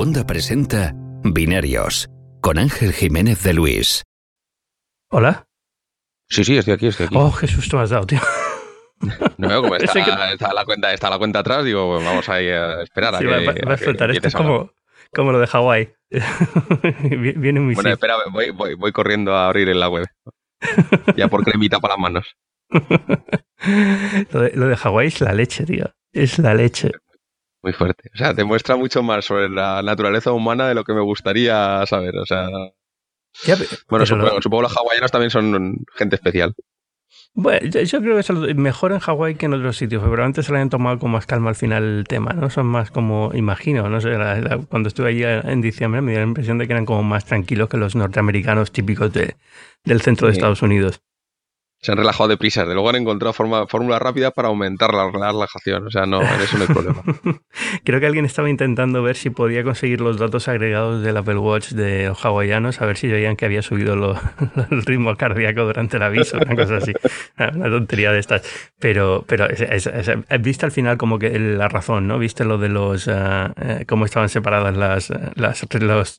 Segunda presenta Binarios con Ángel Jiménez de Luis. Hola. Sí, sí, estoy aquí, estoy aquí. Oh, qué susto me has dado, tío. No veo cómo está, Ese que- está la cuenta, está la cuenta atrás, digo, pues vamos a ir a esperar a Sí, que, va, a explotar. Esto es como, como lo de Hawái. Vi- Viene muy Bueno, espera, voy, voy, voy corriendo a abrir en la web. Ya por cremita para las manos. lo, de, lo de Hawái es la leche, tío. Es la leche. Muy fuerte. O sea, te muestra mucho más sobre la naturaleza humana de lo que me gustaría saber. O sea, Ya, bueno, lo- supongo, supongo los hawaianos también son gente especial. Bueno, yo, creo que es lo- mejor en Hawái que en otros sitios, pero antes se lo habían tomado con más calma al final el tema, ¿no? Son más como, imagino, no sé, la- la- cuando estuve allí en diciembre me dio la impresión de que eran como más tranquilos que los norteamericanos típicos de, del centro de. Estados Unidos. Se han relajado deprisa. De luego han encontrado forma, fórmulas para aumentar la, la relajación. O sea, no, en eso problema. Creo que alguien estaba intentando ver si podía conseguir los datos agregados del Apple Watch de los hawaianos, a ver si veían que había subido el ritmo cardíaco durante el aviso, una cosa así. Una tontería de estas. Pero, pero es- es- viste al final como que la razón, ¿no? Viste lo de los. eh, cómo estaban separadas las, las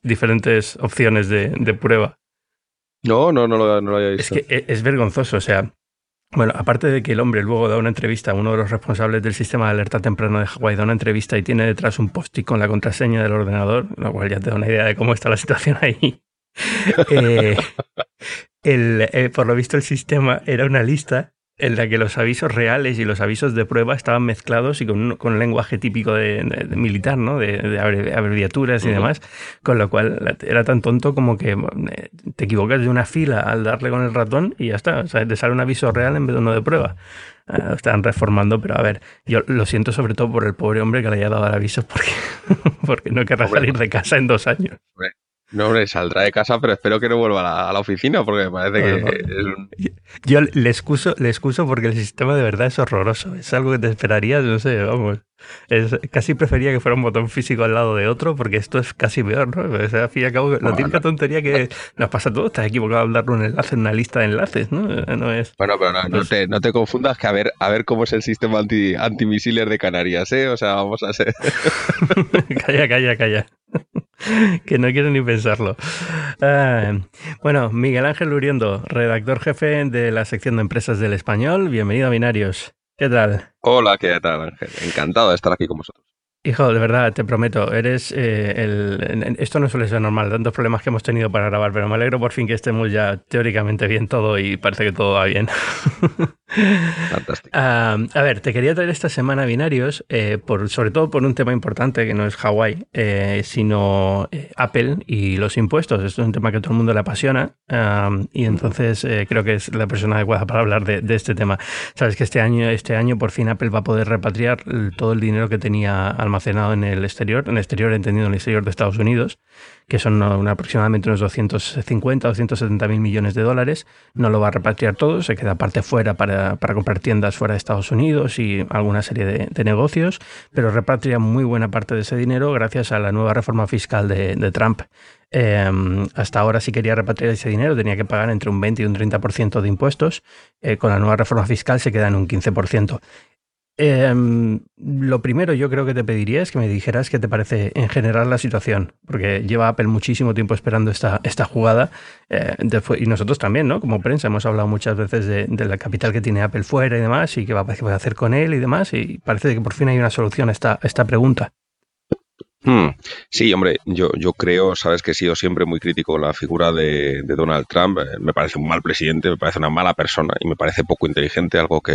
diferentes opciones de prueba. No, no, no lo, no lo había Es visto. que e- es vergonzoso, o sea. Bueno, aparte de que el hombre luego da una entrevista a uno de los responsables del sistema de alerta temprano de Hawái, da una entrevista y tiene detrás un post-it con la contraseña del ordenador, lo cual ya te da una idea de cómo está la situación ahí. Eh, el, eh, por lo visto, el sistema era una lista en la que los avisos reales y los avisos de prueba estaban mezclados y con un, con un lenguaje típico de, de- de militar, ¿no? De, de abrevi- abreviaturas y demás, con lo cual era tan tonto como que eh, te equivocas de una fila al darle con el ratón y ya está. O sea, te sale un aviso real en vez de uno de prueba. Ah, lo están reformando, pero a ver, yo lo siento sobre todo por el pobre hombre que le haya dado el aviso porque, porque no querrá Hombre, salir de casa en dos años. No, hombre, saldrá de casa, pero espero que no vuelva a la, a la oficina porque me parece que es un- Yo le excuso, le excuso porque el sistema de verdad es horroroso. Es algo que te esperarías, no sé, vamos. Es, casi prefería que fuera un botón físico al lado de otro porque esto es casi peor, ¿no? O sea, al fin y al cabo, la típica tontería que nos pasa a todos, estás equivocado al darle un enlace en una lista de enlaces, ¿no? No es... Bueno, pero no, no te, no te confundas que a ver, a ver cómo es el sistema anti, antimisiles de Canarias, ¿eh? O sea, vamos a ser... calla, calla, calla. que no quiero ni pensarlo. Ah, bueno, Miguel Ángel Uriendo, redactor jefe de la sección de empresas del español. Bienvenido a Binarios. ¿Qué tal? Hola, ¿qué tal, Ángel? Encantado de estar aquí con vosotros. Hijo, de verdad, te prometo, eres eh, el... Esto no suele ser normal, tantos problemas que hemos tenido para grabar, pero me alegro por fin que estemos ya teóricamente bien todo y parece que todo va bien. Fantástico. Ah, a ver, te quería traer esta semana binarios, eh, por, sobre todo por un tema importante que no es Hawái, eh, sino eh, Apple y los impuestos. Esto es un tema que a todo el mundo le apasiona ah, y entonces eh, creo que es la persona adecuada para hablar de, de este tema. Sabes que este año, este año por fin Apple va a poder repatriar todo el dinero que tenía almacenado en el exterior, en el exterior entendido en el exterior de Estados Unidos, que son aproximadamente unos 250 o 270 mil millones de dólares. No lo va a repatriar todo, se queda parte fuera para, para comprar tiendas fuera de Estados Unidos y alguna serie de, negocios, pero repatria muy buena parte de ese dinero gracias a la nueva reforma fiscal de, Trump. Eh, hasta ahora, si quería repatriar ese dinero, tenía que pagar entre un 20 y un 30% de impuestos. Eh, con la nueva reforma fiscal se queda en un 15%. Eh, lo primero yo creo que te pediría es que me dijeras qué te parece en general la situación, porque lleva Apple muchísimo tiempo esperando esta, esta jugada eh, y nosotros también, ¿no? Como prensa hemos hablado muchas veces de, la capital que tiene Apple fuera y demás y qué va, a hacer con él y demás y parece que por fin hay una solución esta, a esta pregunta. Hmm. Sí, hombre, yo, yo creo, sabes que he sido siempre muy crítico con la figura de, de Donald Trump. Eh, Me parece un mal presidente, me parece una mala persona y me parece poco inteligente, algo que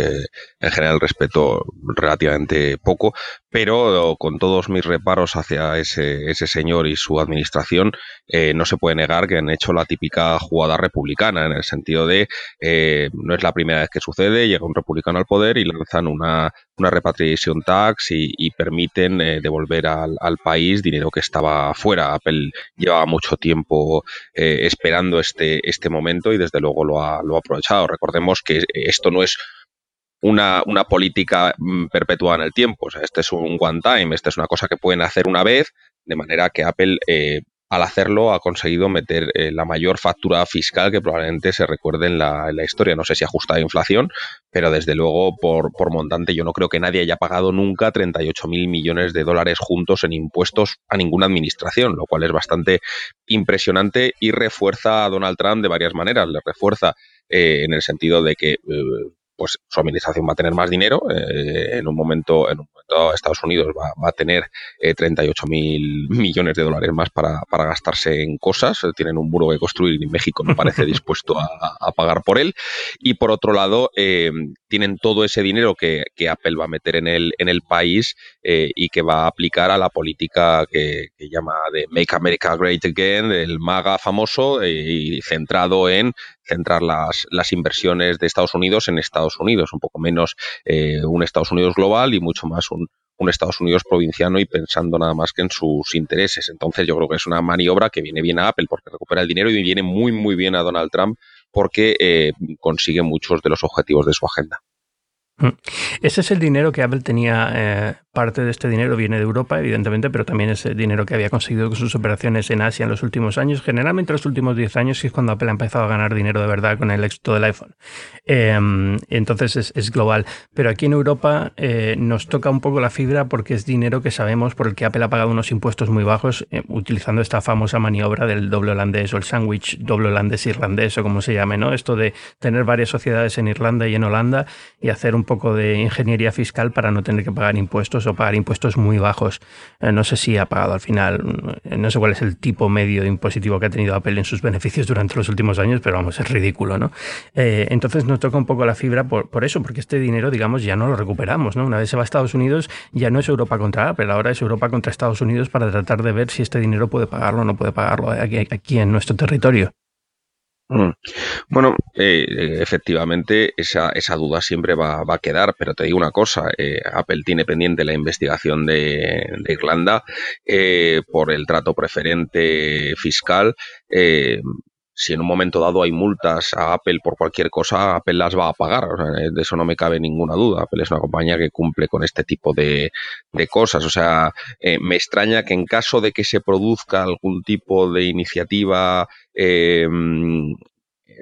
en general respeto relativamente poco, pero con todos mis reparos hacia ese, ese señor y su administración, eh, no se puede negar que han hecho la típica jugada republicana, en el sentido de eh, no es la primera vez que sucede, llega un republicano al poder y lanzan una, una repatriation tax y, y permiten eh, devolver al, al país dinero que estaba fuera. Apple llevaba mucho tiempo eh, esperando este, este momento y desde luego lo ha, lo ha aprovechado. Recordemos que esto no es una, una política mm, perpetuada en el tiempo. O sea, este es un one time, esta es una cosa que pueden hacer una vez, de manera que Apple eh, al hacerlo ha conseguido meter eh, la mayor factura fiscal que probablemente se recuerde en la, historia. No sé si ajustada a inflación, pero desde luego por, por montante yo no creo que nadie haya pagado nunca 38 mil millones de dólares juntos en impuestos a ninguna administración, lo cual es bastante impresionante y refuerza a Donald Trump de varias maneras. Le refuerza eh, en el sentido de que eh, pues su administración va a tener más dinero. Eh, en un momento, en un momento Estados Unidos va, a tener 38 mil millones de dólares más para, gastarse en cosas. Tienen un muro que construir y México no parece dispuesto a, pagar por él. Y por otro lado, tienen todo ese dinero que, Apple va a meter en el, en el país y que va a aplicar a la política que, que, llama de Make America Great Again, el MAGA famoso y centrado en centrar las, inversiones de Estados Unidos en Estados Unidos, un poco menos eh, un Estados Unidos global y mucho más un, un Estados Unidos provinciano y pensando nada más que en sus intereses. Entonces yo creo que es una maniobra que viene bien a Apple porque recupera el dinero y viene muy muy bien a Donald Trump porque eh, consigue muchos de los objetivos de su agenda. Mm. Ese es el dinero que Apple tenía eh, parte de este dinero viene de Europa, evidentemente, pero también es el dinero que había conseguido con sus operaciones en Asia en los últimos años, generalmente los últimos 10 años, es cuando Apple ha empezado a ganar dinero de verdad con el éxito del iPhone. Em, entonces es, global. Pero aquí en Europa eh, nos toca un poco la fibra porque es dinero que sabemos por el que Apple ha pagado unos impuestos muy bajos eh, utilizando esta famosa maniobra del doble holandés o el sándwich doble holandés irlandés o como se llame, ¿no? Esto de tener varias sociedades en Irlanda y en Holanda y hacer un poco de ingeniería fiscal para no tener que pagar impuestos pagar impuestos muy bajos. Eh, no sé si ha pagado al final, eh, no sé cuál es el tipo medio de impositivo que ha tenido Apple en sus beneficios durante los últimos años, pero vamos, es ridículo, ¿no? Eh, entonces nos toca un poco la fibra por, por, eso, porque este dinero, digamos, ya no lo recuperamos, ¿no? Una vez se va a Estados Unidos, ya no es Europa contra Apple, ahora es Europa contra Estados Unidos para tratar de ver si este dinero puede pagarlo o no puede pagarlo aquí, aquí en nuestro territorio. Mm. Bueno, eh, efectivamente esa, esa, duda siempre va, a quedar, pero te digo una cosa, eh, Apple tiene pendiente la investigación de, Irlanda eh, por el trato preferente fiscal si en un momento dado hay multas a Apple por cualquier cosa, Apple las va a pagar. de eso no me cabe ninguna duda. Apple es una compañía que cumple con este tipo de, cosas. O sea, eh, me extraña que en caso de que se produzca algún tipo de iniciativa eh,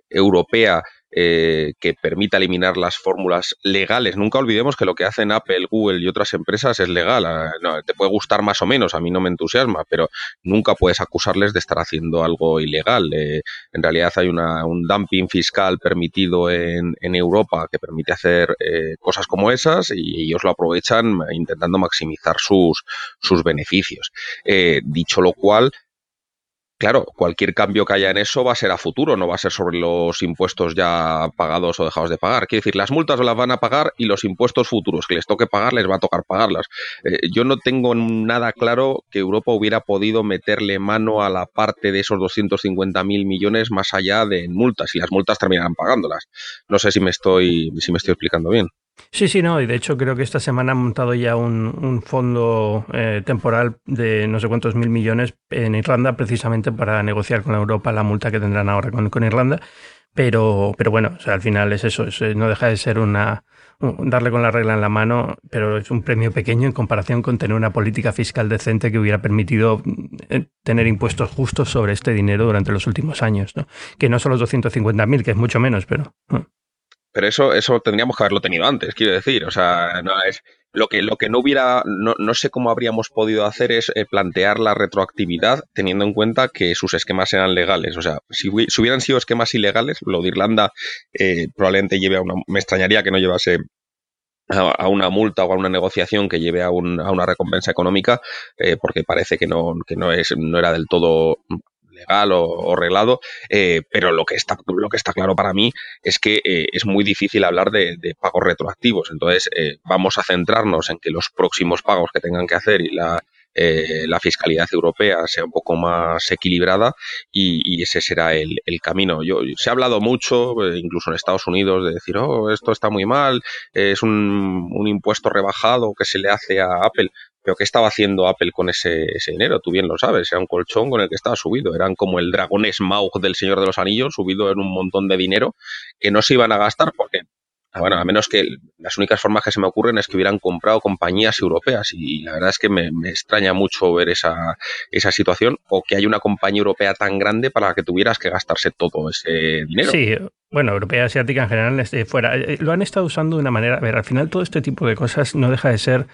europea eh, que permita eliminar las fórmulas legales. Nunca olvidemos que lo que hacen Apple, Google y otras empresas es legal. Ah, te puede gustar más o menos, a mí no me entusiasma, pero nunca puedes acusarles de estar haciendo algo ilegal. Eh, en realidad hay un dumping fiscal permitido en, Europa que permite hacer eh, cosas como esas y ellos lo aprovechan intentando maximizar sus, sus beneficios. dicho lo cual, Claro, cualquier cambio que haya en eso va a ser a futuro, no va a ser sobre los impuestos ya pagados o dejados de pagar. Quiere decir, las multas las van a pagar y los impuestos futuros que les toque pagar les va a tocar pagarlas. Eh, yo no tengo nada claro que Europa hubiera podido meterle mano a la parte de esos 250 mil millones más allá de multas y las multas terminarán pagándolas. No sé si me estoy, si me estoy explicando bien. Sí, sí, no, y de hecho creo que esta semana han montado ya un, fondo eh, temporal de no sé cuántos mil millones en Irlanda precisamente para negociar con Europa la multa que tendrán ahora con, Irlanda. Pero, pero bueno, o sea, al final es eso, eh, no deja de ser una darle con la regla en la mano, pero es un premio pequeño en comparación con tener una política fiscal decente que hubiera permitido eh, tener impuestos justos sobre este dinero durante los últimos años, ¿no? Que no son los 250.000, que es mucho menos, pero... Pero eso, eso tendríamos que haberlo tenido antes, quiero decir. O sea, no es lo que, lo que no hubiera, no, no sé cómo habríamos podido hacer es eh, plantear la retroactividad teniendo en cuenta que sus esquemas eran legales. O sea, si, hubieran sido esquemas ilegales, lo de Irlanda eh, probablemente lleve a una, me extrañaría que no llevase a, una multa o a una negociación que lleve a, un, a una recompensa económica, eh, porque parece que no, que no es, no era del todo legal o, reglado, eh, pero lo que, está, lo que está claro para mí es que eh, es muy difícil hablar de, pagos retroactivos. Entonces, eh, vamos a centrarnos en que los próximos pagos que tengan que hacer y la, fiscalidad europea sea un poco más equilibrada y, ese será el, camino. Se ha hablado mucho, incluso en Estados Unidos, de decir, oh, esto está muy mal, es un impuesto rebajado que se le hace a Apple. Pero ¿qué estaba haciendo Apple con ese, dinero? Tú bien lo sabes, era un colchón con el que estaba subido. Eran como el dragón Smaug del Señor de los Anillos, subido en un montón de dinero que no se iban a gastar porque bueno, a menos que las únicas formas que se me ocurren es que hubieran comprado compañías europeas y la verdad es que me, extraña mucho ver esa, esa situación o que haya una compañía europea tan grande para que tuvieras que gastarse todo ese dinero. Sí, bueno, europea, asiática en general, este, fuera. Eh, lo han estado usando de una manera. A ver, al final todo este tipo de cosas no deja de ser.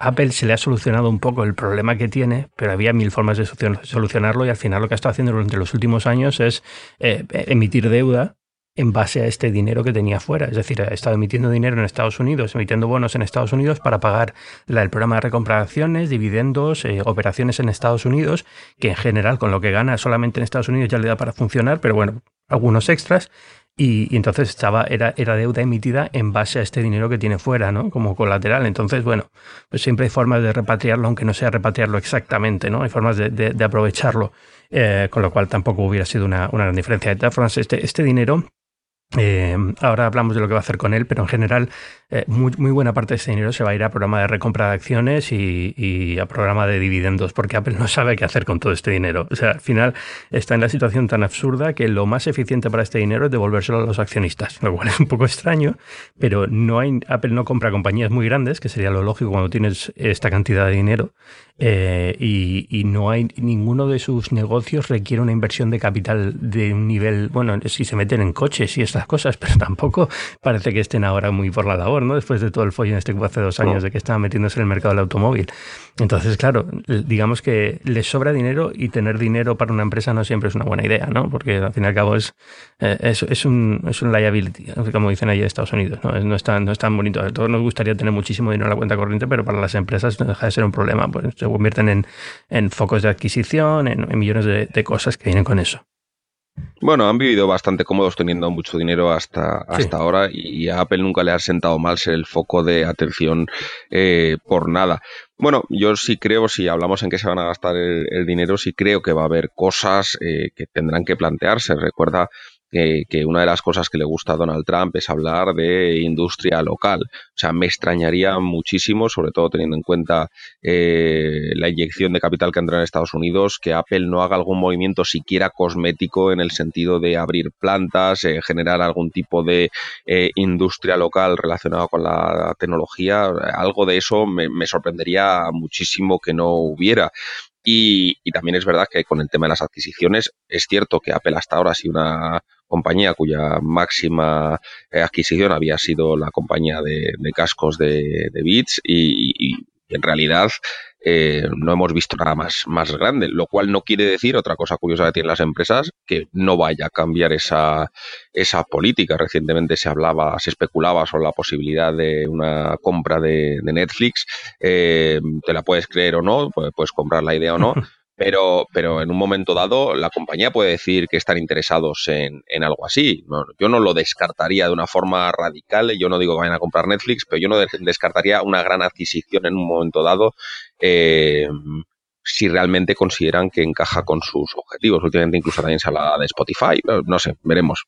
Apple se le ha solucionado un poco el problema que tiene, pero había mil formas de solucionarlo y al final lo que ha estado haciendo durante los últimos años es eh, emitir deuda en base a este dinero que tenía fuera. Es decir, ha estado emitiendo dinero en Estados Unidos, emitiendo bonos en Estados Unidos para pagar el programa de recompra de acciones, dividendos, eh, operaciones en Estados Unidos, que en general con lo que gana solamente en Estados Unidos ya le da para funcionar, pero bueno, algunos extras. Y, entonces estaba, era, era deuda emitida en base a este dinero que tiene fuera, ¿no? Como colateral. Entonces, bueno, pues siempre hay formas de repatriarlo, aunque no sea repatriarlo exactamente, ¿no? Hay formas de, aprovecharlo, eh, con lo cual tampoco hubiera sido una, gran diferencia. De todas formas, este, este dinero eh, ahora hablamos de lo que va a hacer con él, pero en general eh, muy, buena parte de ese dinero se va a ir a programa de recompra de acciones y, a programa de dividendos, porque Apple no sabe qué hacer con todo este dinero. O sea, al final está en la situación tan absurda que lo más eficiente para este dinero es devolvérselo a los accionistas, lo cual es un poco extraño, pero no hay, Apple no compra compañías muy grandes, que sería lo lógico cuando tienes esta cantidad de dinero, eh, y, no hay ninguno de sus negocios requiere una inversión de capital de un nivel, bueno, si se meten en coches y estas cosas, pero tampoco parece que estén ahora muy por la labor, ¿no? Después de todo el follón este que hace dos años de que estaban metiéndose en el mercado del automóvil. Entonces, claro, digamos que les sobra dinero y tener dinero para una empresa no siempre es una buena idea, ¿no? Porque al fin y al cabo es, eh, es, un, es un liability, como dicen allí en Estados Unidos, ¿no? No es tan, no es tan bonito. A todos nos gustaría tener muchísimo dinero en la cuenta corriente, pero para las empresas no deja de ser un problema. Pues convierten en, focos de adquisición, en, millones de, cosas que vienen con eso. Bueno, han vivido bastante cómodos teniendo mucho dinero hasta, hasta ahora y a Apple nunca le ha sentado mal ser el foco de atención eh, por nada. Bueno, yo sí creo, si hablamos en qué se van a gastar el, dinero, sí creo que va a haber cosas eh, que tendrán que plantearse. Recuerda que una de las cosas que le gusta a Donald Trump es hablar de industria local. O sea, me extrañaría muchísimo, sobre todo teniendo en cuenta eh, la inyección de capital que entra en Estados Unidos, que Apple no haga algún movimiento siquiera cosmético en el sentido de abrir plantas, eh, generar algún tipo de eh, industria local relacionado con la tecnología. Algo de eso me, me sorprendería muchísimo que no hubiera. Y, también es verdad que con el tema de las adquisiciones, es cierto que Apple hasta ahora ha sido una compañía cuya máxima eh, adquisición había sido la compañía de, cascos de, de Beats y, en realidad eh, no hemos visto nada más, más grande, lo cual no quiere decir, otra cosa curiosa que tienen las empresas, que no vaya a cambiar esa, esa política. Recientemente se hablaba, se especulaba sobre la posibilidad de una compra de, Netflix. Eh, te la puedes creer o no, puedes comprar la idea o no. Pero, pero en un momento dado la compañía puede decir que están interesados en, en algo así. yo no lo descartaría de una forma radical, yo no digo que vayan a comprar Netflix, pero yo no descartaría una gran adquisición en un momento dado eh, si realmente consideran que encaja con sus objetivos. Últimamente incluso también se habla de Spotify, no sé, veremos.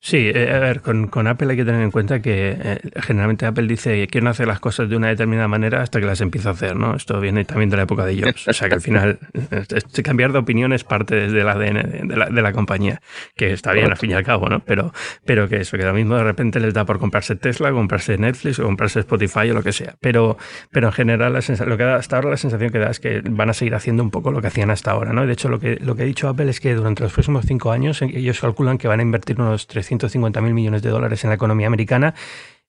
Sí, eh, a ver, con, Apple hay que tener en cuenta que eh, generalmente Apple dice que quieren hacer las cosas de una determinada manera hasta que las empieza a hacer, ¿no? Esto viene también de la época de Jobs. O sea que al final este, cambiar de opinión es parte del ADN de la, de la compañía, que está bien al fin y al cabo, ¿no? Pero, pero que eso, que lo mismo de repente les da por comprarse Tesla, comprarse Netflix o comprarse Spotify o lo que sea. Pero, pero en general lo que da hasta ahora la sensación que da es que van a seguir haciendo un poco lo que hacían hasta ahora, ¿no? De hecho, lo que, lo que ha dicho Apple es que durante los próximos cinco años ellos calculan que van a invertir unos 300 150 mil millones de dólares en la economía americana.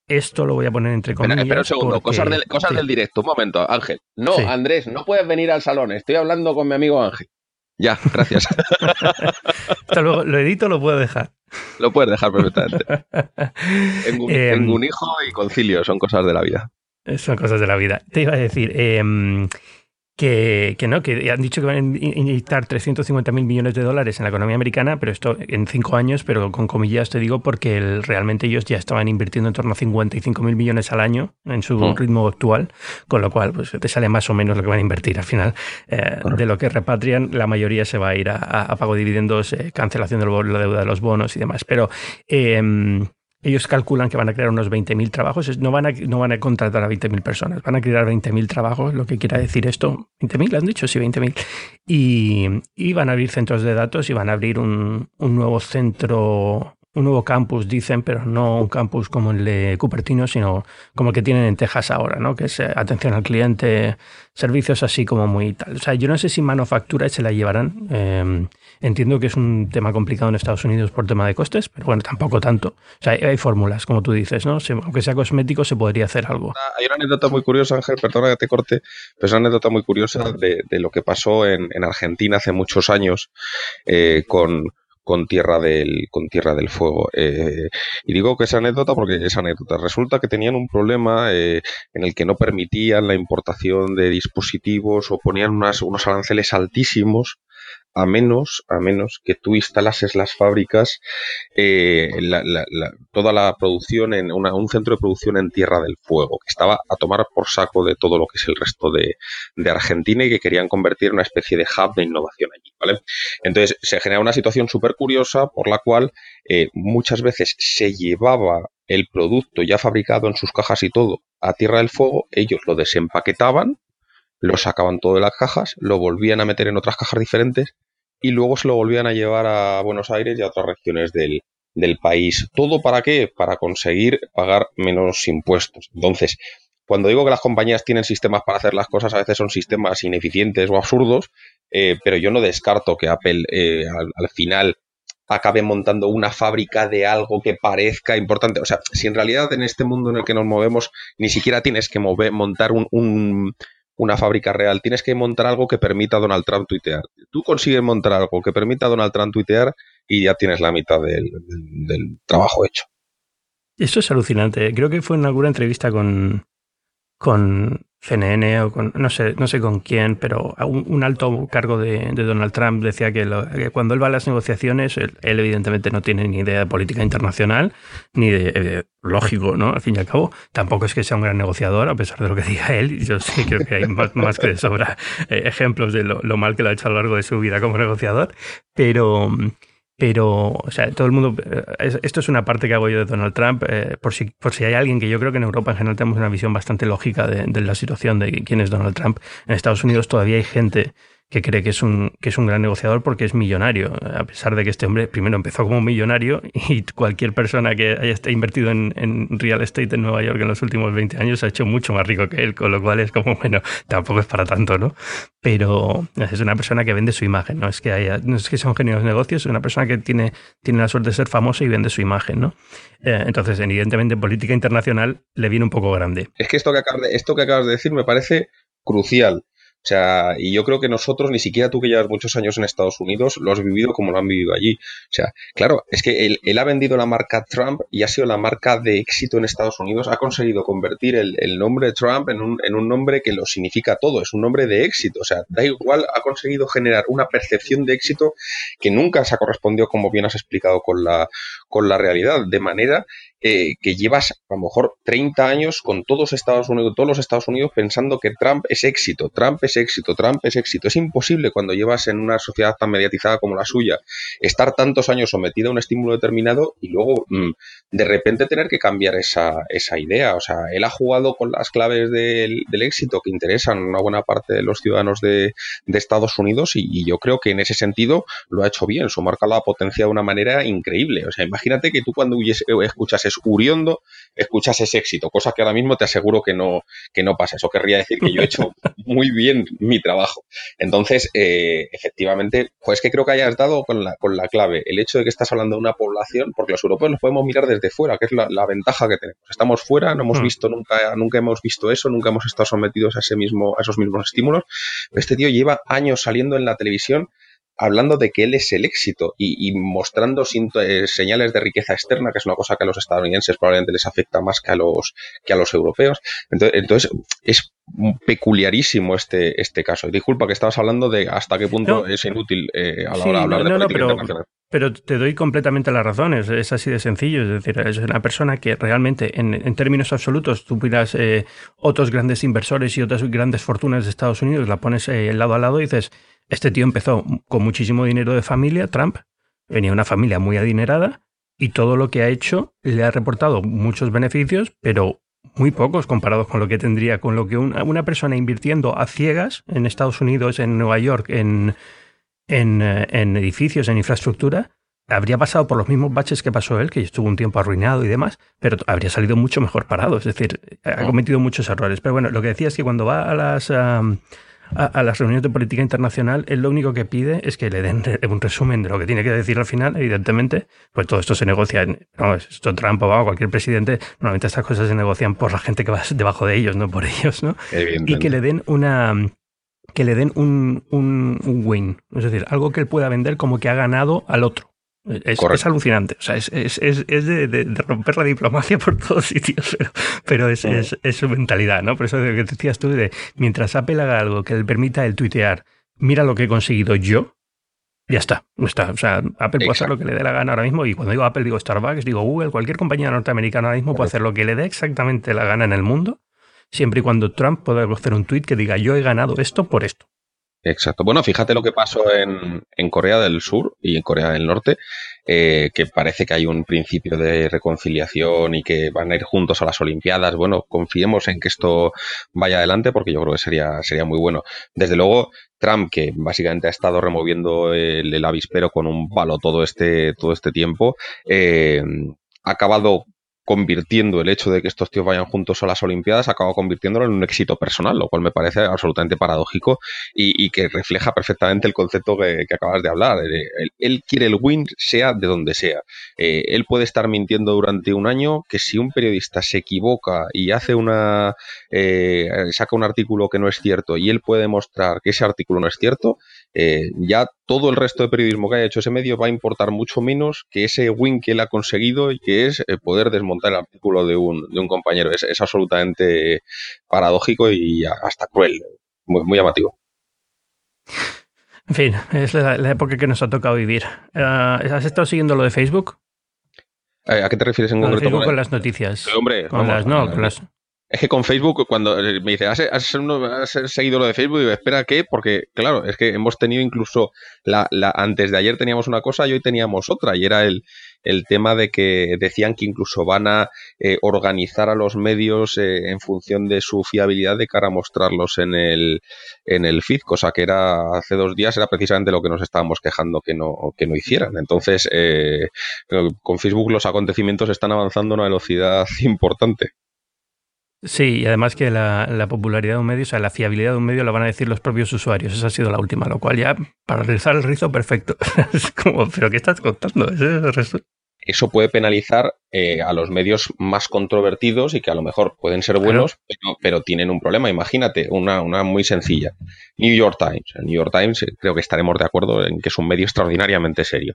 Esto lo voy a poner entre comillas. Espera, un segundo, cosas, del, cosas del directo. Un momento, Ángel. No, Andrés, no puedes venir al salón. Estoy hablando con mi amigo Ángel. Ya, gracias. Hasta luego, lo edito, lo puedo dejar. Lo puedes dejar perfectamente. tengo, un, em, un, hijo y concilio, son cosas de la vida. Son cosas de la vida. Te iba a decir, eh, que, no, que han dicho que van a inyectar 350 mil millones de dólares en la economía americana, pero esto en cinco años, pero con comillas te digo porque realmente ellos ya estaban invirtiendo en torno a 55 mil millones al año en su mm. ritmo actual, con lo cual pues te sale más o menos lo que van a invertir al final. Eh, de lo que repatrian, la mayoría se va a ir a, pago de dividendos, eh, cancelación de la deuda de los bonos y demás. Pero eh, ellos calculan que van a crear unos 20.000 trabajos. No van, a, no van a contratar a 20.000 personas, van a crear 20.000 trabajos, lo que quiera decir esto. ¿20.000 han dicho? Sí, 20.000. Y, y van a abrir centros de datos y van a abrir un, un nuevo centro un nuevo campus, dicen, pero no un campus como el de Cupertino, sino como el que tienen en Texas ahora, ¿no? Que es eh, atención al cliente, servicios así como muy tal. O sea, yo no sé si manufactura se la llevarán. Em, entiendo que es un tema complicado en Estados Unidos por tema de costes, pero bueno, tampoco tanto. O sea, hay, fórmulas, como tú dices, ¿no? aunque sea cosmético, se podría hacer algo. Hay una anécdota muy curiosa, Ángel, perdona que te corte, pero es una anécdota muy curiosa de, lo que pasó en, Argentina hace muchos años eh, con con Tierra del, con Tierra del Fuego. Eh, y digo que es anécdota porque es anécdota. Resulta que tenían un problema eh, en el que no permitían la importación de dispositivos o ponían unas, unos aranceles altísimos a menos, a menos que tú instalases las fábricas, eh, toda la producción en un centro de producción en Tierra del Fuego, que estaba a tomar por saco de todo lo que es el resto de, Argentina y que querían convertir en una especie de hub de innovación allí, ¿vale? Entonces se genera una situación súper curiosa por la cual eh, muchas veces se llevaba el producto ya fabricado en sus cajas y todo a Tierra del Fuego, ellos lo desempaquetaban, lo sacaban todo de las cajas, lo volvían a meter en otras cajas diferentes y luego se lo volvían a llevar a Buenos Aires y a otras regiones del, país. ¿Todo para qué? Para conseguir pagar menos impuestos. Entonces, cuando digo que las compañías tienen sistemas para hacer las cosas, a veces son sistemas ineficientes o absurdos, eh, pero yo no descarto que Apple eh, al, final acabe montando una fábrica de algo que parezca importante. O sea, si en realidad en este mundo en el que nos movemos ni siquiera tienes que mover, montar un una fábrica real, tienes que montar algo que permita a Donald Trump tuitear. Tú consigues montar algo que permita a Donald Trump tuitear y ya tienes la mitad del, trabajo hecho. Eso es alucinante. Creo que fue en alguna entrevista con, con CNN o con, no sé, no sé con quién, pero un, alto cargo de, Donald Trump decía que, cuando él va a las negociaciones, él, evidentemente no tiene ni idea de política internacional, ni de, eh, lógico, ¿no? Al fin y al cabo, tampoco es que sea un gran negociador, a pesar de lo que diga él. Yo sí creo que hay más, que de sobra eh, ejemplos de lo, lo, mal que lo ha hecho a lo largo de su vida como negociador, pero pero, o sea, todo el mundo. Eh, esto es una parte que hago yo de Donald Trump, eh, por, si, por si hay alguien que yo creo que en Europa en general tenemos una visión bastante lógica de, de la situación de quién es Donald Trump. En Estados Unidos todavía hay gente que cree que es un, que es un gran negociador porque es millonario, a pesar de que este hombre primero empezó como millonario y cualquier persona que haya invertido en, en, real estate en Nueva York en los últimos 20 años se ha hecho mucho más rico que él, con lo cual es como, bueno, tampoco es para tanto, ¿no? Pero es una persona que vende su imagen, no es que haya, no es que sea un genio de negocios, es una persona que tiene, tiene la suerte de ser famosa y vende su imagen, ¿no? Eh, entonces, evidentemente, en política internacional le viene un poco grande. Es que esto que acabas de, esto que acabas de decir me parece crucial. O sea, y yo creo que nosotros, ni siquiera tú que llevas muchos años en Estados Unidos, lo has vivido como lo han vivido allí. O sea, claro, es que él, ha vendido la marca Trump y ha sido la marca de éxito en Estados Unidos. Ha conseguido convertir el, nombre Trump en un, en un, nombre que lo significa todo. Es un nombre de éxito. O sea, da igual, ha conseguido generar una percepción de éxito que nunca se ha correspondido, como bien has explicado, con la, con la realidad. De manera eh, que llevas a lo mejor 30 años con todos Estados Unidos, todos los Estados Unidos pensando que Trump es éxito, Trump es éxito, Trump es éxito. Es imposible cuando llevas en una sociedad tan mediatizada como la suya estar tantos años sometido a un estímulo determinado y luego mm, de repente tener que cambiar esa, esa, idea. O sea, él ha jugado con las claves del, éxito que interesan a una buena parte de los ciudadanos de, Estados Unidos y, yo creo que en ese sentido lo ha hecho bien. Su marca lo ha potenciado de una manera increíble. O sea, imagínate que tú cuando escuchas es Uriondo, escuchas ese éxito, cosa que ahora mismo te aseguro que no, que no pasa. Eso querría decir que yo he hecho muy bien mi trabajo. Entonces, eh, efectivamente, pues que creo que hayas dado con la, con la clave. El hecho de que estás hablando de una población, porque los europeos nos podemos mirar desde fuera, que es la, ventaja que tenemos. Estamos fuera, no hemos hmm. visto nunca, nunca hemos visto eso, nunca hemos estado sometidos a ese mismo, a esos mismos estímulos. Este tío lleva años saliendo en la televisión hablando de que él es el éxito y, mostrando eh, señales de riqueza externa, que es una cosa que a los estadounidenses probablemente les afecta más que a los, que a los europeos. Entonces, es peculiarísimo este, este caso. Disculpa que estabas hablando de hasta qué punto es inútil eh, a la hora de hablar de política pero, internacional. Pero te doy completamente la razón, es, así de sencillo. Es decir, es una persona que realmente, en, términos absolutos, tú miras eh, otros grandes inversores y otras grandes fortunas de Estados Unidos, la pones lado a lado y dices, este tío empezó con muchísimo dinero de familia, Trump, venía una familia muy adinerada y todo lo que ha hecho le ha reportado muchos beneficios, pero muy pocos comparados con lo que tendría, con lo que una, persona invirtiendo a ciegas en Estados Unidos, en Nueva York, en, en, eh, en edificios, en infraestructura, habría pasado por los mismos baches que pasó él, que estuvo un tiempo arruinado y demás, pero habría salido mucho mejor parado. Es decir, ha cometido muchos errores. Pero bueno, lo que decía es que cuando va a las a, las reuniones de política internacional, él lo único que pide es que le den un resumen de lo que tiene que decir al final, evidentemente, pues todo esto se negocia, no, esto Trump o cualquier presidente, normalmente estas cosas se negocian por la gente que va debajo de ellos, no por ellos, ¿no? Y que le den una que le den un, un, un win, es decir, algo que él pueda vender como que ha ganado al otro. Es, alucinante. O sea, es, de, romper la diplomacia por todos sitios, pero, es, su mentalidad, ¿no? Por eso que decías tú de mientras Apple haga algo que le permita el tuitear, mira lo que he conseguido yo, ya está, está. O sea, Apple puede hacer lo que le dé la gana ahora mismo. Y cuando digo Apple, digo Starbucks, digo Google, cualquier compañía norteamericana ahora mismo puede hacer lo que le dé exactamente la gana en el mundo, siempre y cuando Trump pueda hacer un tweet que diga yo he ganado esto por esto. Exacto. Bueno, fíjate lo que pasó en, en Corea del Sur y en Corea del Norte, eh, que parece que hay un principio de reconciliación y que van a ir juntos a las Olimpiadas. Bueno, confiemos en que esto vaya adelante porque yo creo que sería, sería muy bueno. Desde luego, Trump, que básicamente ha estado removiendo el, avispero con un palo todo este, todo este tiempo, eh, ha acabado convirtiendo el hecho de que estos tíos vayan juntos a las Olimpiadas, acaba convirtiéndolo en un éxito personal, lo cual me parece absolutamente paradójico y, que refleja perfectamente el concepto que, acabas de hablar. Eh, él, quiere el win sea de donde sea. Eh, él puede estar mintiendo durante un año que si un periodista se equivoca y hace una eh, saca un artículo que no es cierto y él puede demostrar que ese artículo no es cierto, ya todo el resto de periodismo que haya hecho ese medio va a importar mucho menos que ese win que él ha conseguido y que es poder desmontar el artículo de un, de un compañero. Es, es, absolutamente paradójico y hasta cruel, muy, muy llamativo. En fin, es la, época que nos ha tocado vivir. Eh, ¿Has estado siguiendo lo de Facebook? Eh, ¿A qué te refieres en concreto? Facebook con las noticias. hombre, con las, no, con las, es que con Facebook, cuando eh, me dice, ¿has, seguido lo de Facebook? Digo, espera, ¿qué? Porque, claro, es que hemos tenido incluso, la, la, antes de ayer teníamos una cosa y hoy teníamos otra, y era el, el tema de que decían que incluso van a eh, organizar a los medios eh, en función de su fiabilidad de cara a mostrarlos en el, en el feed, cosa que era hace dos días, era precisamente lo que nos estábamos quejando que no, que no hicieran. Entonces, con Facebook los acontecimientos están avanzando a una velocidad importante. Sí, y además que la, popularidad de un medio, o sea, la fiabilidad de un medio la van a decir los propios usuarios. Esa ha sido la última, lo cual ya, para realizar el rizo, perfecto. es como, ¿pero qué estás contando? Eso puede penalizar eh, a los medios más controvertidos y que a lo mejor pueden ser buenos, pero, tienen un problema. Imagínate, una, una muy sencilla. New York Times. El New York Times, eh, creo que estaremos de acuerdo en que es un medio extraordinariamente serio.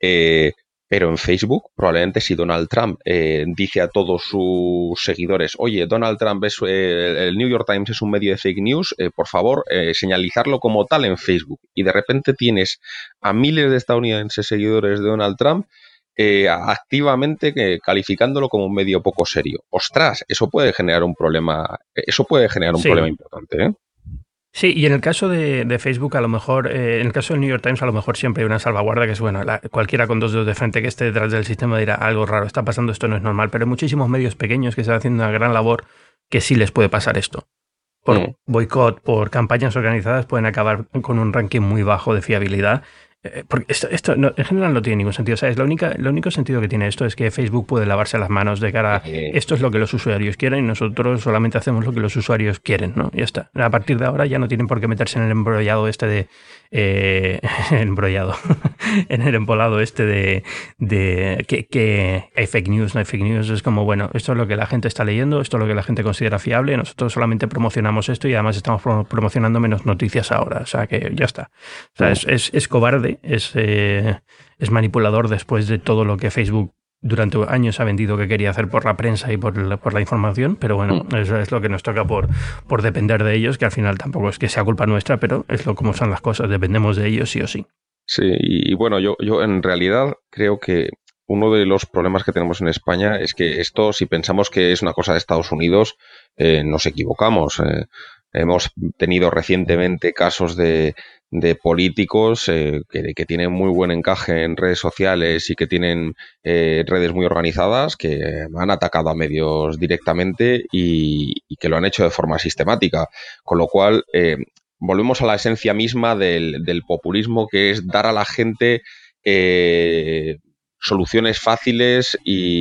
Eh, pero en Facebook, probablemente si Donald Trump eh, dice a todos sus seguidores, oye, Donald Trump es, eh, el New York Times es un medio de fake news, eh, por favor, señalizarlo como tal en Facebook. Y de repente tienes a miles de estadounidenses seguidores de Donald Trump activamente calificándolo como un medio poco serio. Ostras, eso puede generar un problema, eso puede generar un problema importante. Sí, y en el caso de, Facebook, a lo mejor, eh, en el caso del New York Times, a lo mejor siempre hay una salvaguarda que es, bueno, cualquiera con dos dedos de frente que esté detrás del sistema dirá algo raro, está pasando, esto no es normal, pero hay muchísimos medios pequeños que están haciendo una gran labor que sí les puede pasar esto. Por mm. boicot, por campañas organizadas, pueden acabar con un ranking muy bajo de fiabilidad porque esto, esto en general no tiene ningún sentido. ¿sabes? La única, el único sentido que tiene esto es que Facebook puede lavarse las manos de cara a esto es lo que los usuarios quieren y nosotros solamente hacemos lo que los usuarios quieren, ¿no? Ya está. A partir de ahora ya no tienen por qué meterse en el embrollado este de. Eh, embrollado. en el empolado este de, de que, que, hay fake news, no hay fake news. Es como, bueno, esto es lo que la gente está leyendo, esto es lo que la gente considera fiable. Nosotros solamente promocionamos esto y además estamos promocionando menos noticias ahora. O sea que ya está. O sea, es, es, es cobarde es, eh, es manipulador después de todo lo que Facebook durante años ha vendido que quería hacer por la prensa y por la, por la información, pero bueno, mm. eso es lo que nos toca por, por depender de ellos, que al final tampoco es que sea culpa nuestra, pero es lo como son las cosas, dependemos de ellos sí o sí. Sí, y bueno, yo, yo en realidad creo que uno de los problemas que tenemos en España es que esto, si pensamos que es una cosa de Estados Unidos, eh, nos equivocamos. Eh. hemos tenido recientemente casos de, de políticos eh, que, tienen muy buen encaje en redes sociales y que tienen eh, redes muy organizadas que han atacado a medios directamente y, que lo han hecho de forma sistemática. Con lo cual, eh, volvemos a la esencia misma del, del populismo, que es dar a la gente eh, soluciones fáciles y,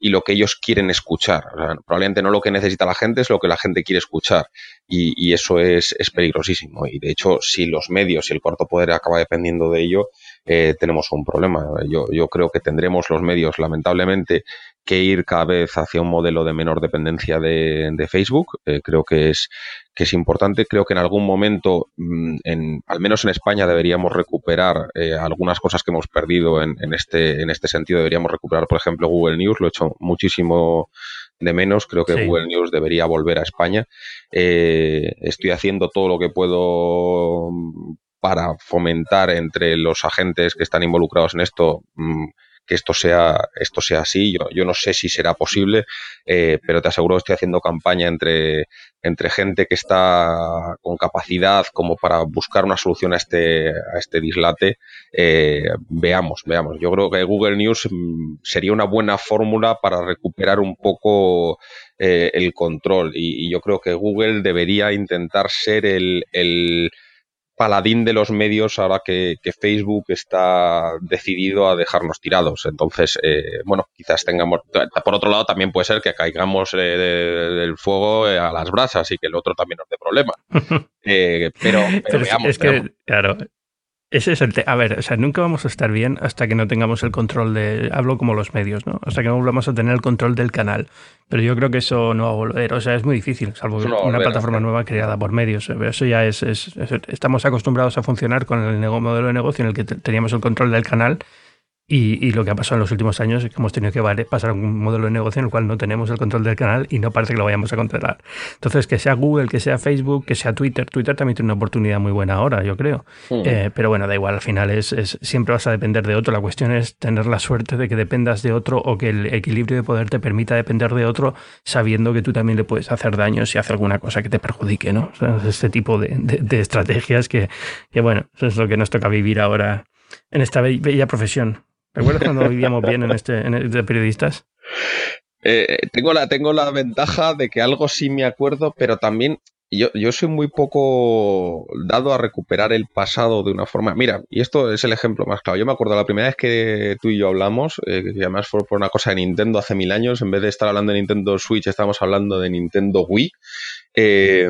lo que ellos quieren escuchar. probablemente no lo que necesita la gente es lo que la gente quiere escuchar y, eso es, peligrosísimo. Y de hecho, si los medios y el corto poder acaba dependiendo de ello, eh, tenemos un problema. Yo, yo creo que tendremos los medios, lamentablemente, que ir cada vez hacia un modelo de menor dependencia de, Facebook. Eh, creo que es, que es importante. Creo que en algún momento, mm, en, al menos en España, deberíamos recuperar eh, algunas cosas que hemos perdido en, en, este, en este sentido. Deberíamos recuperar, por ejemplo, Google News. Lo he hecho muchísimo de menos. Creo que Google News debería volver a España. Eh, estoy haciendo todo lo que puedo mm, para fomentar entre los agentes que están involucrados en esto mm, que esto sea, esto sea así. Yo, yo no sé si será posible, eh, pero te aseguro que estoy haciendo campaña entre, entre gente que está con capacidad como para buscar una solución a este, a este dislate. Eh, veamos, veamos. Yo creo que Google News mm, sería una buena fórmula para recuperar un poco eh, el control y, yo creo que Google debería intentar ser el, el paladín de los medios ahora que, Facebook está decidido a dejarnos tirados. Entonces, eh, bueno, quizás tengamos... Por otro lado, también puede ser que caigamos eh, del fuego eh, a las brasas y que el otro también nos dé problema. pero, veamos, es que, claro, ese es el A ver, o sea, nunca vamos a estar bien hasta que no tengamos el control de. Hablo como los medios, ¿no? Hasta que no volvamos a tener el control del canal. Pero yo creo que eso no va a volver. O sea, es muy difícil, salvo una plataforma nueva creada por medios. Eso ya es, Estamos acostumbrados a funcionar con el modelo de negocio en el que teníamos el control del canal y, lo que ha pasado en los últimos años es que hemos tenido que pasar a un modelo de negocio en el cual no tenemos el control del canal y no parece que lo vayamos a controlar. Entonces, que sea Google, que sea Facebook, que sea Twitter, Twitter también tiene una oportunidad muy buena ahora, yo creo. Eh, pero bueno, da igual, al final es, siempre vas a depender de otro. La cuestión es tener la suerte de que dependas de otro o que el equilibrio de poder te permita depender de otro sabiendo que tú también le puedes hacer daño si hace alguna cosa que te perjudique, ¿no? este tipo de, estrategias que, que, bueno, eso es lo que nos toca vivir ahora en esta bella profesión. ¿Recuerdas cuando vivíamos bien en este en de periodistas? Eh, tengo, la, tengo la ventaja de que algo sí me acuerdo, pero también yo, yo soy muy poco dado a recuperar el pasado de una forma. Mira, y esto es el ejemplo más claro. Yo me acuerdo la primera vez que tú y yo hablamos, eh, que además fue por una cosa de Nintendo hace mil años, en vez de estar hablando de Nintendo Switch, estábamos hablando de Nintendo Wii. Eh,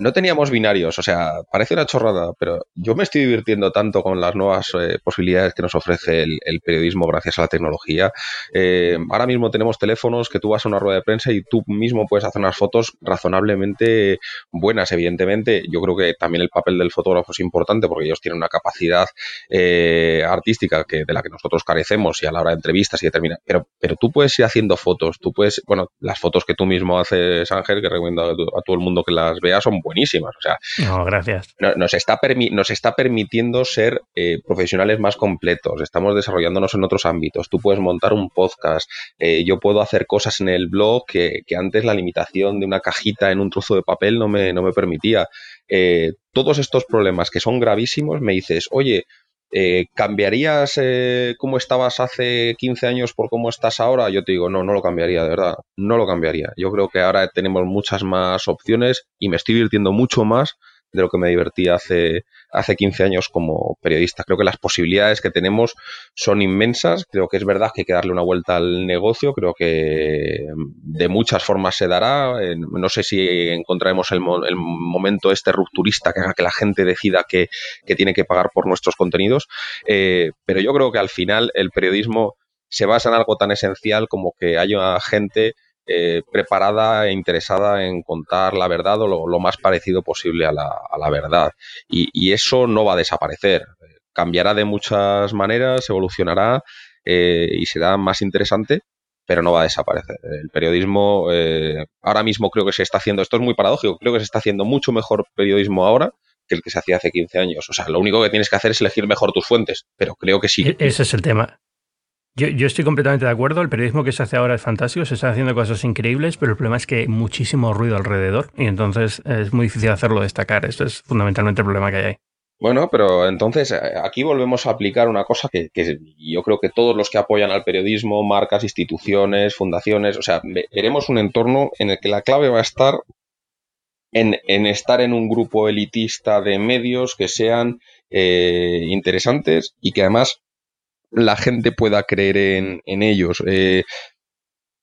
no teníamos binarios, o sea, parece una chorrada, pero yo me estoy divirtiendo tanto con las nuevas eh, posibilidades que nos ofrece el, periodismo gracias a la tecnología. Eh, ahora mismo tenemos teléfonos que tú vas a una rueda de prensa y tú mismo puedes hacer unas fotos razonablemente buenas, evidentemente. Yo creo que también el papel del fotógrafo es importante porque ellos tienen una capacidad eh, artística que, de la que nosotros carecemos y a la hora de entrevistas y determinar. Pero, pero tú puedes ir haciendo fotos, tú puedes, bueno, las fotos que tú mismo haces, Ángel, que recomiendo a, todo el mundo que las vea, son buenísimas. O sea, no, gracias. Nos está, nos está permitiendo ser eh, profesionales más completos. Estamos desarrollándonos en otros ámbitos. Tú puedes montar un podcast. Eh, yo puedo hacer cosas en el blog que, antes la limitación de una cajita en un trozo de papel no me, no me permitía. Eh, todos estos problemas que son gravísimos, me dices, oye, eh, ¿cambiarías eh, cómo estabas hace 15 años por cómo estás ahora? Yo te digo, no, no lo cambiaría, de verdad, no lo cambiaría. Yo creo que ahora tenemos muchas más opciones y me estoy divirtiendo mucho más de lo que me divertí hace, hace 15 años como periodista. Creo que las posibilidades que tenemos son inmensas. Creo que es verdad que hay que darle una vuelta al negocio. Creo que de muchas formas se dará. No sé si encontraremos el, momento este rupturista que haga que la gente decida que, tiene que pagar por nuestros contenidos. Eh, pero yo creo que al final el periodismo se basa en algo tan esencial como que haya gente eh, preparada e interesada en contar la verdad o lo, más parecido posible a la, verdad. Y, eso no va a desaparecer. Cambiará de muchas maneras, evolucionará eh, y será más interesante, pero no va a desaparecer. El periodismo eh, ahora mismo creo que se está haciendo, esto es muy paradójico, creo que se está haciendo mucho mejor periodismo ahora que el que se hacía hace 15 años. O sea, lo único que tienes que hacer es elegir mejor tus fuentes, pero creo que sí. E-, ese es el tema. Yo, estoy completamente de acuerdo. El periodismo que se hace ahora es fantástico, se están haciendo cosas increíbles, pero el problema es que hay muchísimo ruido alrededor y entonces es muy difícil hacerlo destacar. Esto es fundamentalmente el problema que hay ahí. Bueno, pero entonces eh, aquí volvemos a aplicar una cosa que, yo creo que todos los que apoyan al periodismo, marcas, instituciones, fundaciones, o sea, veremos un entorno en el que la clave va a estar en, estar en un grupo elitista de medios que sean eh, interesantes y que además la gente pueda creer en, ellos. Eh,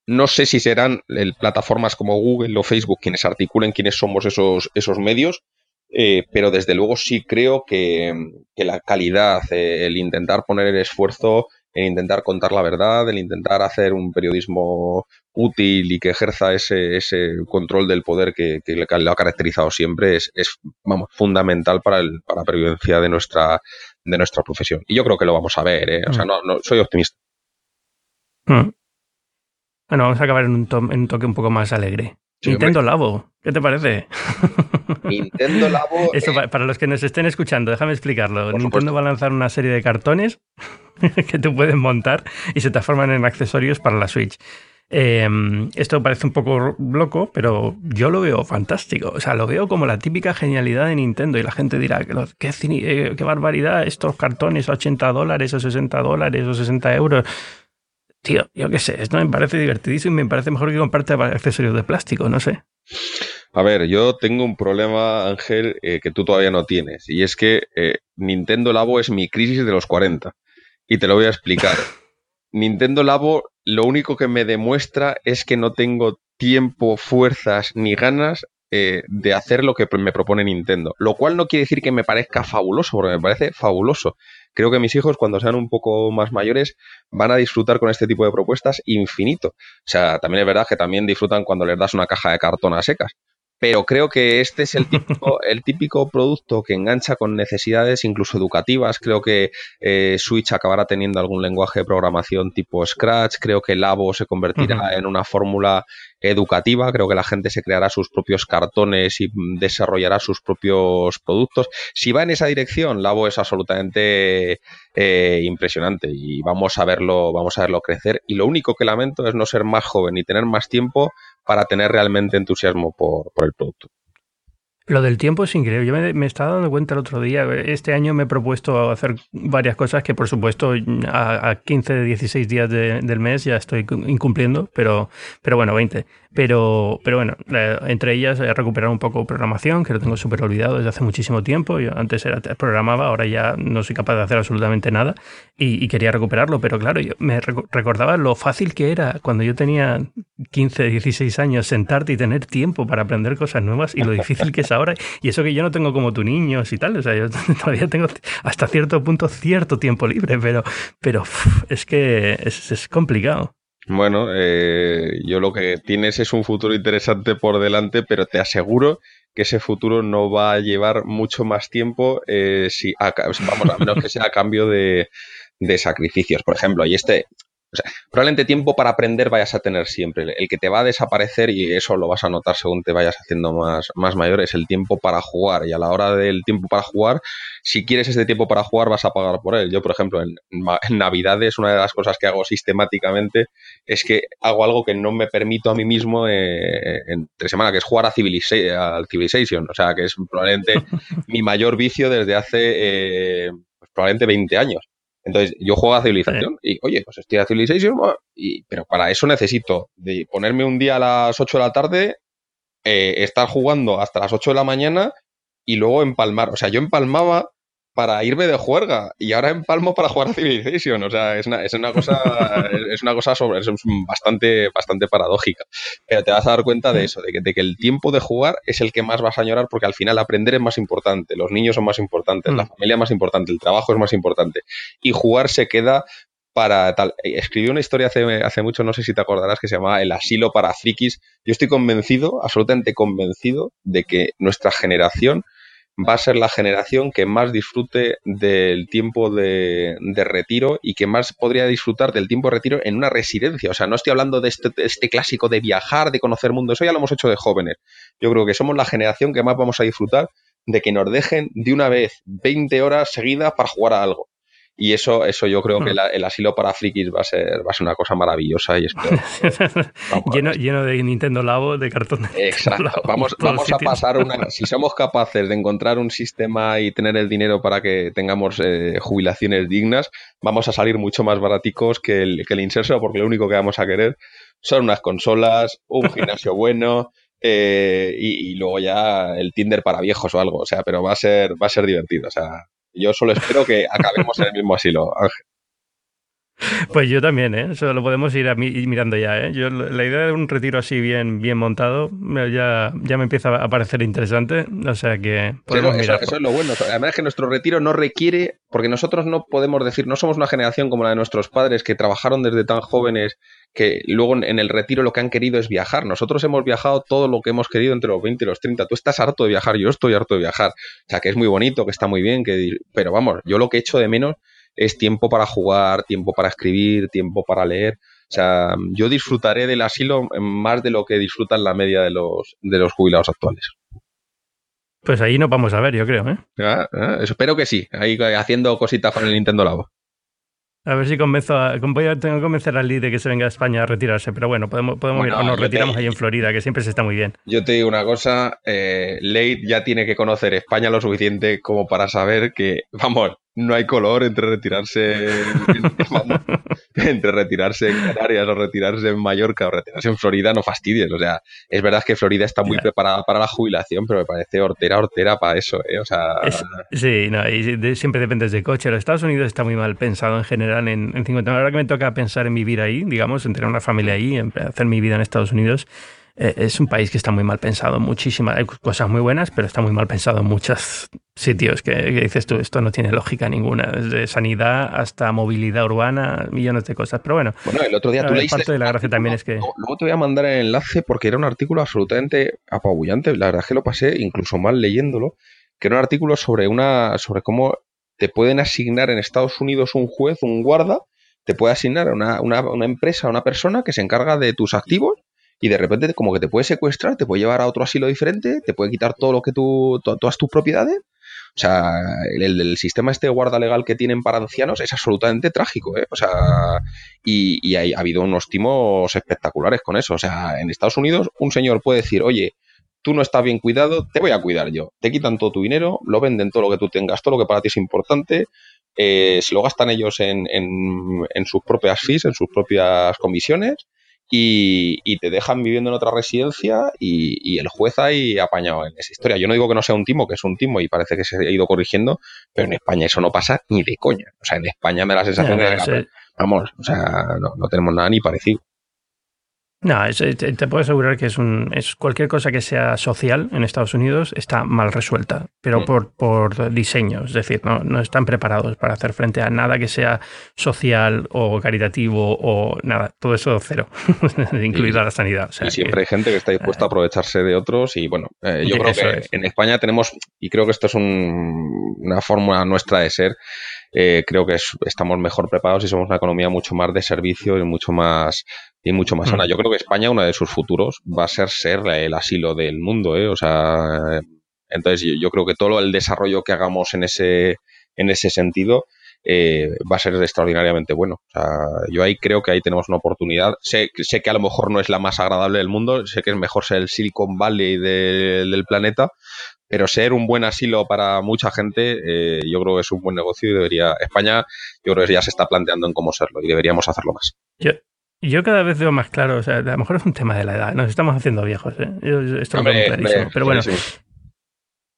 no sé si serán plataformas como Google o Facebook quienes articulen quiénes somos esos, esos medios, eh, pero desde luego sí creo que, la calidad, eh, el intentar poner el esfuerzo, el intentar contar la verdad, el intentar hacer un periodismo útil y que ejerza ese, ese control del poder que, que, le ha caracterizado siempre es, es vamos, fundamental para, el, para la pervivencia de nuestra, de nuestra profesión. Y yo creo que lo vamos a ver, ¿eh? o sea, mm. no, no, soy optimista. Mm. Bueno, vamos a acabar en un, en un toque un poco más alegre. Nintendo Labo, ¿qué te parece? Nintendo Labo. Eso, para los que nos estén escuchando, déjame explicarlo. Nintendo va a lanzar una serie de cartones que tú puedes montar y se transforman en accesorios para la Switch. Em, esto parece un poco loco, pero yo lo veo fantástico. O sea, lo veo como la típica genialidad de Nintendo y la gente dirá, qué, eh, qué barbaridad, estos cartones a 80 dólares o 60 dólares o 60 euros. Tío, yo qué sé, esto me parece divertidísimo y me parece mejor que comprarte accesorios de plástico, no sé. A ver, yo tengo un problema, Ángel, eh, que tú todavía no tienes, y es que eh, Nintendo Labo es mi crisis de los 40. Y te lo voy a explicar. Nintendo Labo lo único que me demuestra es que no tengo tiempo, fuerzas ni ganas eh, de hacer lo que me propone Nintendo. Lo cual no quiere decir que me parezca fabuloso, porque me parece fabuloso. Creo que mis hijos, cuando sean un poco más mayores, van a disfrutar con este tipo de propuestas infinito. O sea, también es verdad que también disfrutan cuando les das una caja de cartón a secas pero creo que este es el típico, el típico producto que engancha con necesidades incluso educativas. Creo que eh, Switch acabará teniendo algún lenguaje de programación tipo Scratch. Creo que Labo se convertirá en una fórmula educativa. Creo que la gente se creará sus propios cartones y desarrollará sus propios productos. Si va en esa dirección, Labo es absolutamente eh, impresionante y vamos a verlo, vamos a verlo crecer. Y lo único que lamento es no ser más joven y tener más tiempo para tener realmente entusiasmo por, por el producto. Lo del tiempo es increíble. Yo me, estaba dando cuenta el otro día. Este año me he propuesto hacer varias cosas que, por supuesto, a, 15, 16 días del mes ya estoy incumpliendo, pero, pero bueno, 20. Pero, pero bueno, entre ellas he recuperado un poco programación, que lo tengo súper olvidado desde hace muchísimo tiempo. Yo antes era, programaba, ahora ya no soy capaz de hacer absolutamente nada y, quería recuperarlo. Pero claro, yo me recordaba lo fácil que era cuando yo tenía 15, 16 años sentarte y tener tiempo para aprender cosas nuevas y lo difícil que es ahora. Y eso que yo no tengo como tu niños y tal. O sea, yo todavía tengo hasta cierto punto cierto tiempo libre, pero, pero es que es complicado. Bueno, eh, yo lo que tienes es un futuro interesante por delante, pero te aseguro que ese futuro no va a llevar mucho más tiempo eh, si vamos a menos que sea a cambio de, de sacrificios. Por ejemplo, y este, sea, probablemente tiempo para aprender vayas a tener siempre. El que te va a desaparecer, y eso lo vas a notar según te vayas haciendo más, más mayor, es el tiempo para jugar. Y a la hora del tiempo para jugar, si quieres ese tiempo para jugar, vas a pagar por él. Yo, por ejemplo, en, Navidades, una de las cosas que hago sistemáticamente es que hago algo que no me permito a mí mismo eh, entre semana, que es jugar a Civilization. O sea, que es probablemente mi mayor vicio desde hace eh, pues probablemente 20 años. Entonces, yo juego a Civilización y, oye, pues estoy a Civilization, y, pero para eso necesito de ponerme un día a las 8 de la tarde, eh, estar jugando hasta las 8 de la mañana y luego empalmar. O sea, yo empalmaba para irme de juerga y ahora empalmo para jugar a Civilization. O sea, es una, es una cosa, es una cosa sobre, es bastante, bastante paradójica. Pero te vas a dar cuenta de eso, de que, de que, el tiempo de jugar es el que más vas a añorar porque al final aprender es más importante, los niños son más importantes, la mm. familia es más importante, el trabajo es más importante. Y jugar se queda para tal. Escribí una historia hace, hace mucho, no sé si te acordarás, que se llamaba El asilo para frikis. Yo estoy convencido, absolutamente convencido, de que nuestra generación va a ser la generación que más disfrute del tiempo de, retiro y que más podría disfrutar del tiempo de retiro en una residencia. O sea, no estoy hablando de este, este, clásico de viajar, de conocer mundo, eso ya lo hemos hecho de jóvenes. Yo creo que somos la generación que más vamos a disfrutar de que nos dejen de una vez 20 horas seguidas para jugar a algo. Y eso, eso yo creo que hmm. el asilo para frikis va a ser, va a ser una cosa maravillosa y espero. lleno, lleno de Nintendo Labo, de cartón. Exacto. vamos, vamos a pasar una. Si somos capaces de encontrar un sistema y tener el dinero para que tengamos eh, jubilaciones dignas, vamos a salir mucho más baraticos que el, que el inserso, porque lo único que vamos a querer son unas consolas, un gimnasio bueno. Eh, y, y, luego ya el Tinder para viejos o algo, o sea, pero va a ser, va a ser divertido, o sea, yo solo espero que acabemos en el mismo asilo, Ángel. Pues yo también, ¿eh? Eso lo podemos ir, a mirando ya, ¿eh? Yo, la idea de un retiro así bien, bien montado ya, ya me empieza a parecer interesante, o sea que podemos eso, eso, es lo bueno. Además es que nuestro retiro no requiere, porque nosotros no podemos decir, no somos una generación como la de nuestros padres que trabajaron desde tan jóvenes que luego en el retiro lo que han querido es viajar. Nosotros hemos viajado todo lo que hemos querido entre los 20 y los 30. Tú estás harto de viajar, yo estoy harto de viajar. O sea, que es muy bonito, que está muy bien, que pero vamos, yo lo que echo de menos es tiempo para jugar, tiempo para escribir, tiempo para leer. O sea, yo disfrutaré del asilo más de lo que disfrutan la media de los, de los jubilados actuales. Pues ahí nos vamos a ver, yo creo, ¿eh? Ah, ah, espero que sí, ahí haciendo cositas con el Nintendo Labo. A ver si convenzo a, tengo que convencer al Lee de que se venga a España a retirarse, pero bueno, podemos, podemos ir, o nos retiramos ahí en Florida, que siempre se está muy bien. Yo te digo una cosa, eh, ya tiene que conocer España lo suficiente como para saber que, vamos, no hay color entre retirarse entre retirarse en Canarias o retirarse en Mallorca o retirarse en Florida, no fastidies. O sea, es verdad que Florida está muy preparada para la jubilación, pero me parece hortera, hortera para eso, ¿eh? O sea... sí, no, y siempre dependes de coche. Los Estados Unidos está muy mal pensado en general en, en 50. Ahora que me toca pensar en vivir ahí, digamos, en tener una familia ahí, en hacer mi vida en Estados Unidos, eh, es un país que está muy mal pensado, muchísimas, hay cosas muy buenas, pero está muy mal pensado en muchos sitios que, dices tú, esto no tiene lógica ninguna, desde sanidad hasta movilidad urbana, millones de cosas, pero bueno. Bueno, el otro día tú leíste... Parte de la gracia también es que... Luego te voy a mandar el enlace porque era un artículo absolutamente apabullante, la verdad es que lo pasé incluso mal leyéndolo, que era un artículo sobre, una, sobre cómo te pueden asignar en Estados Unidos un juez, un guarda, te puede asignar a una, una, una empresa, a una persona que se encarga de tus activos y de repente como que te puede secuestrar, te puede llevar a otro asilo diferente, te puede quitar todo lo que tú, todas tus propiedades. O sea, el, sistema este de guarda legal que tienen para ancianos es absolutamente trágico, ¿eh? O sea, y, y ha habido unos timos espectaculares con eso. O sea, en Estados Unidos un señor puede decir, oye, tú no estás bien cuidado, te voy a cuidar yo. Te quitan todo tu dinero, lo venden todo lo que tú tengas, todo lo que para ti es importante, eh, se lo gastan ellos en, en, en, sus propias fees, en sus propias comisiones, y, te dejan viviendo en otra residencia y, el juez ahí apañado en esa historia. Yo no digo que no sea un timo, que es un timo y parece que se ha ido corrigiendo, pero en España eso no pasa ni de coña. O sea, en España me da la sensación de que, vamos, o sea, no tenemos nada ni parecido. No, te puedo asegurar que es un es cualquier cosa que sea social en Estados Unidos está mal resuelta, pero mm. por, por diseño, es decir, no, no están preparados para hacer frente a nada que sea social o caritativo o nada, todo eso cero, incluida la sanidad. y siempre hay gente que está dispuesta a aprovecharse de otros y bueno, eh, yo creo que en España tenemos, y creo que esto es una fórmula nuestra de ser, eh, creo que estamos mejor preparados y somos una economía mucho más de servicio y mucho más y mucho más sana. Mm. Yo creo que España, uno de sus futuros, va a ser ser el asilo del mundo, ¿eh? O sea, entonces yo, creo que todo el desarrollo que hagamos en ese, en ese sentido eh, va a ser extraordinariamente bueno. O sea, yo ahí creo que ahí tenemos una oportunidad. Sé, sé que a lo mejor no es la más agradable del mundo, sé que es mejor ser el Silicon Valley del planeta, pero ser un buen asilo para mucha gente, eh, yo creo que es un buen negocio y debería, España, yo creo que ya se está planteando en cómo serlo y deberíamos hacerlo más. Yo, yo cada vez veo más claro, o sea, a lo mejor es un tema de la edad, nos estamos haciendo viejos, ¿eh? esto lo tengo clarísimo, pero bueno.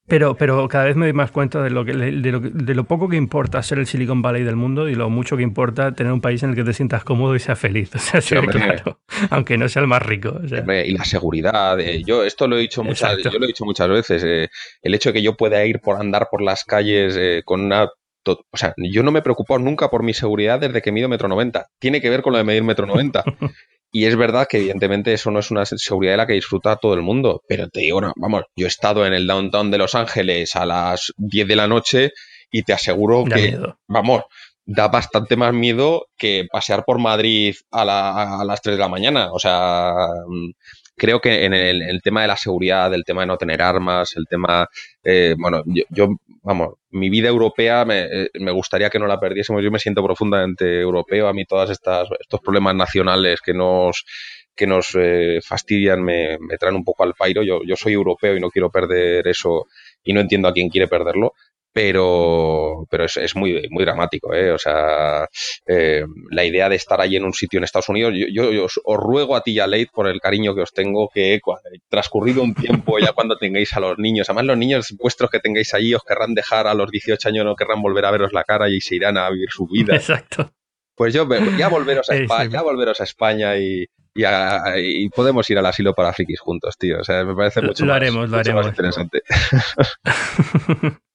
Pero, pero cada vez me doy más cuenta de lo, que, de, lo, de lo poco que importa ser el Silicon Valley del mundo y lo mucho que importa tener un país en el que te sientas cómodo y seas feliz. O sea, claro, aunque no sea el más rico. y la seguridad. Eh, yo esto lo he dicho muchas, yo lo he dicho muchas veces. Eh, el hecho de que yo pueda ir por andar por las calles eh, con una o sea, yo no me preocupo nunca por mi seguridad desde que mido metro noventa. Tiene que ver con lo de medir metro noventa. Y es verdad que evidentemente eso no es una seguridad de la que disfruta todo el mundo, pero te digo, vamos, yo he estado en el downtown de Los Ángeles a las 10 de la noche y te aseguro que, vamos, da bastante más miedo que pasear por Madrid a, a, las 3 de la mañana. O sea, mm, creo que en el, tema de la seguridad, el tema de no tener armas, el tema, eh, bueno, yo, vamos, mi vida europea me, eh, me, gustaría que no la perdiésemos. Yo me siento profundamente europeo. A mí todas estas estos problemas nacionales que nos que nos eh, fastidian me, me, traen un poco al pairo. Yo, yo soy europeo y no quiero perder eso y no entiendo a quién quiere perderlo pero, pero es, es, muy, muy dramático. ¿eh? O sea, eh, la idea de estar allí en un sitio en Estados Unidos, yo, yo, os, ruego a ti y a Leith por el cariño que os tengo, que transcurrido un tiempo, ya cuando tengáis a los niños, además los niños vuestros que tengáis allí os querrán dejar a los 18 años, no querrán volver a veros la cara y se irán a vivir su vida. Exacto. Pues yo ya volveros a España, ya volveros a España y, y, podemos ir al asilo para frikis juntos, tío. O sea, me parece mucho, lo más, haremos, lo haremos. interesante.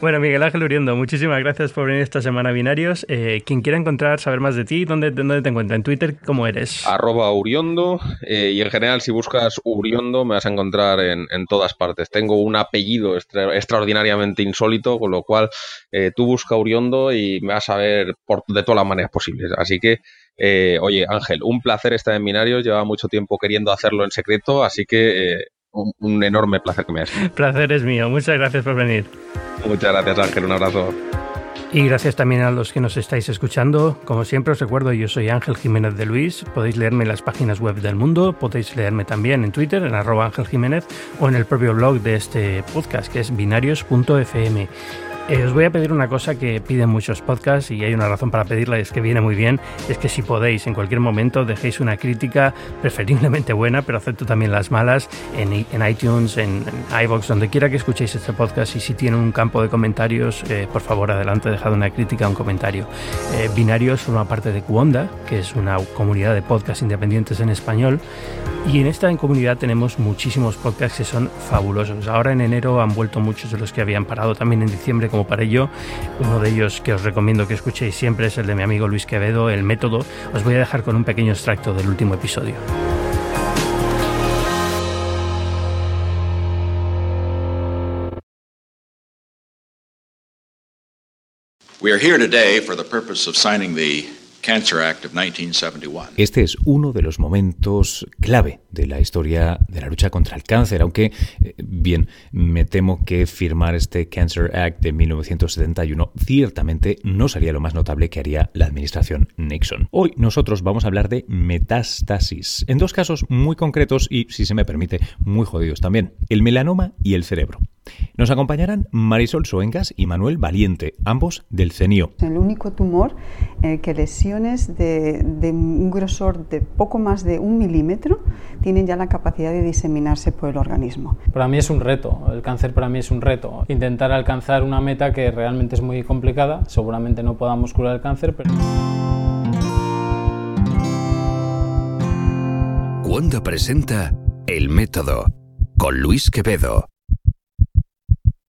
bueno, Miguel Ángel Uriendo, muchísimas gracias por venir esta semana a Binarios. Eh, quien quiera encontrar, saber más de ti, ¿dónde, dónde te encuentra? ¿En Twitter cómo eres? Arroba Uriondo. Eh, y en general, si buscas Uriondo, me vas a encontrar en, todas partes. Tengo un apellido extraordinariamente insólito, con lo cual eh, tú busca Uriondo y me vas a ver por, de todas las maneras posibles. Así que eh, oye, Ángel, un placer estar en Binarios. Lleva mucho tiempo queriendo hacerlo en secreto, así que eh, un, enorme placer que me hayas. Placer es mío. Muchas gracias por venir. Muchas gracias, Ángel. Un abrazo. Y gracias también a los que nos estáis escuchando. Como siempre os recuerdo, yo soy Ángel Jiménez de Luis. Podéis leerme en las páginas web del mundo, podéis leerme también en Twitter, en arroba Ángel Jiménez, o en el propio blog de este podcast, que es binarios.fm. Eh, os voy a pedir una cosa que piden muchos podcasts y hay una razón para pedirla y es que viene muy bien, es que si podéis en cualquier momento dejéis una crítica preferiblemente buena, pero acepto también las malas en, iTunes, en, iVoox, donde quiera que escuchéis este podcast y si tiene un campo de comentarios, eh, por favor adelante, dejad una crítica un comentario. Eh, Binarios forma parte de Cuonda, que es una comunidad de podcasts independientes en español y en esta comunidad tenemos muchísimos podcasts que son fabulosos. Ahora en enero han vuelto muchos de los que habían parado también en diciembre como para ello. Uno de ellos que os recomiendo que escuchéis siempre es el de mi amigo Luis Quevedo, El Método. Os voy a dejar con un pequeño extracto del último episodio. We are here today for the purpose of signing the este es uno de los momentos clave de la historia de la lucha contra el cáncer, aunque, eh, bien, me temo que firmar este Cancer Act de 1971 ciertamente no sería lo más notable que haría la administración Nixon. Hoy nosotros vamos a hablar de metástasis, en dos casos muy concretos y, si se me permite, muy jodidos también, el melanoma y el cerebro. Nos acompañarán Marisol Soengas y Manuel Valiente, ambos del CENIO. El único tumor eh, que lesiones de, un grosor de poco más de un milímetro tienen ya la capacidad de diseminarse por el organismo. Para mí es un reto, el cáncer para mí es un reto. Intentar alcanzar una meta que realmente es muy complicada, seguramente no podamos curar el cáncer, pero... Cuando presenta El Método con Luis Quevedo.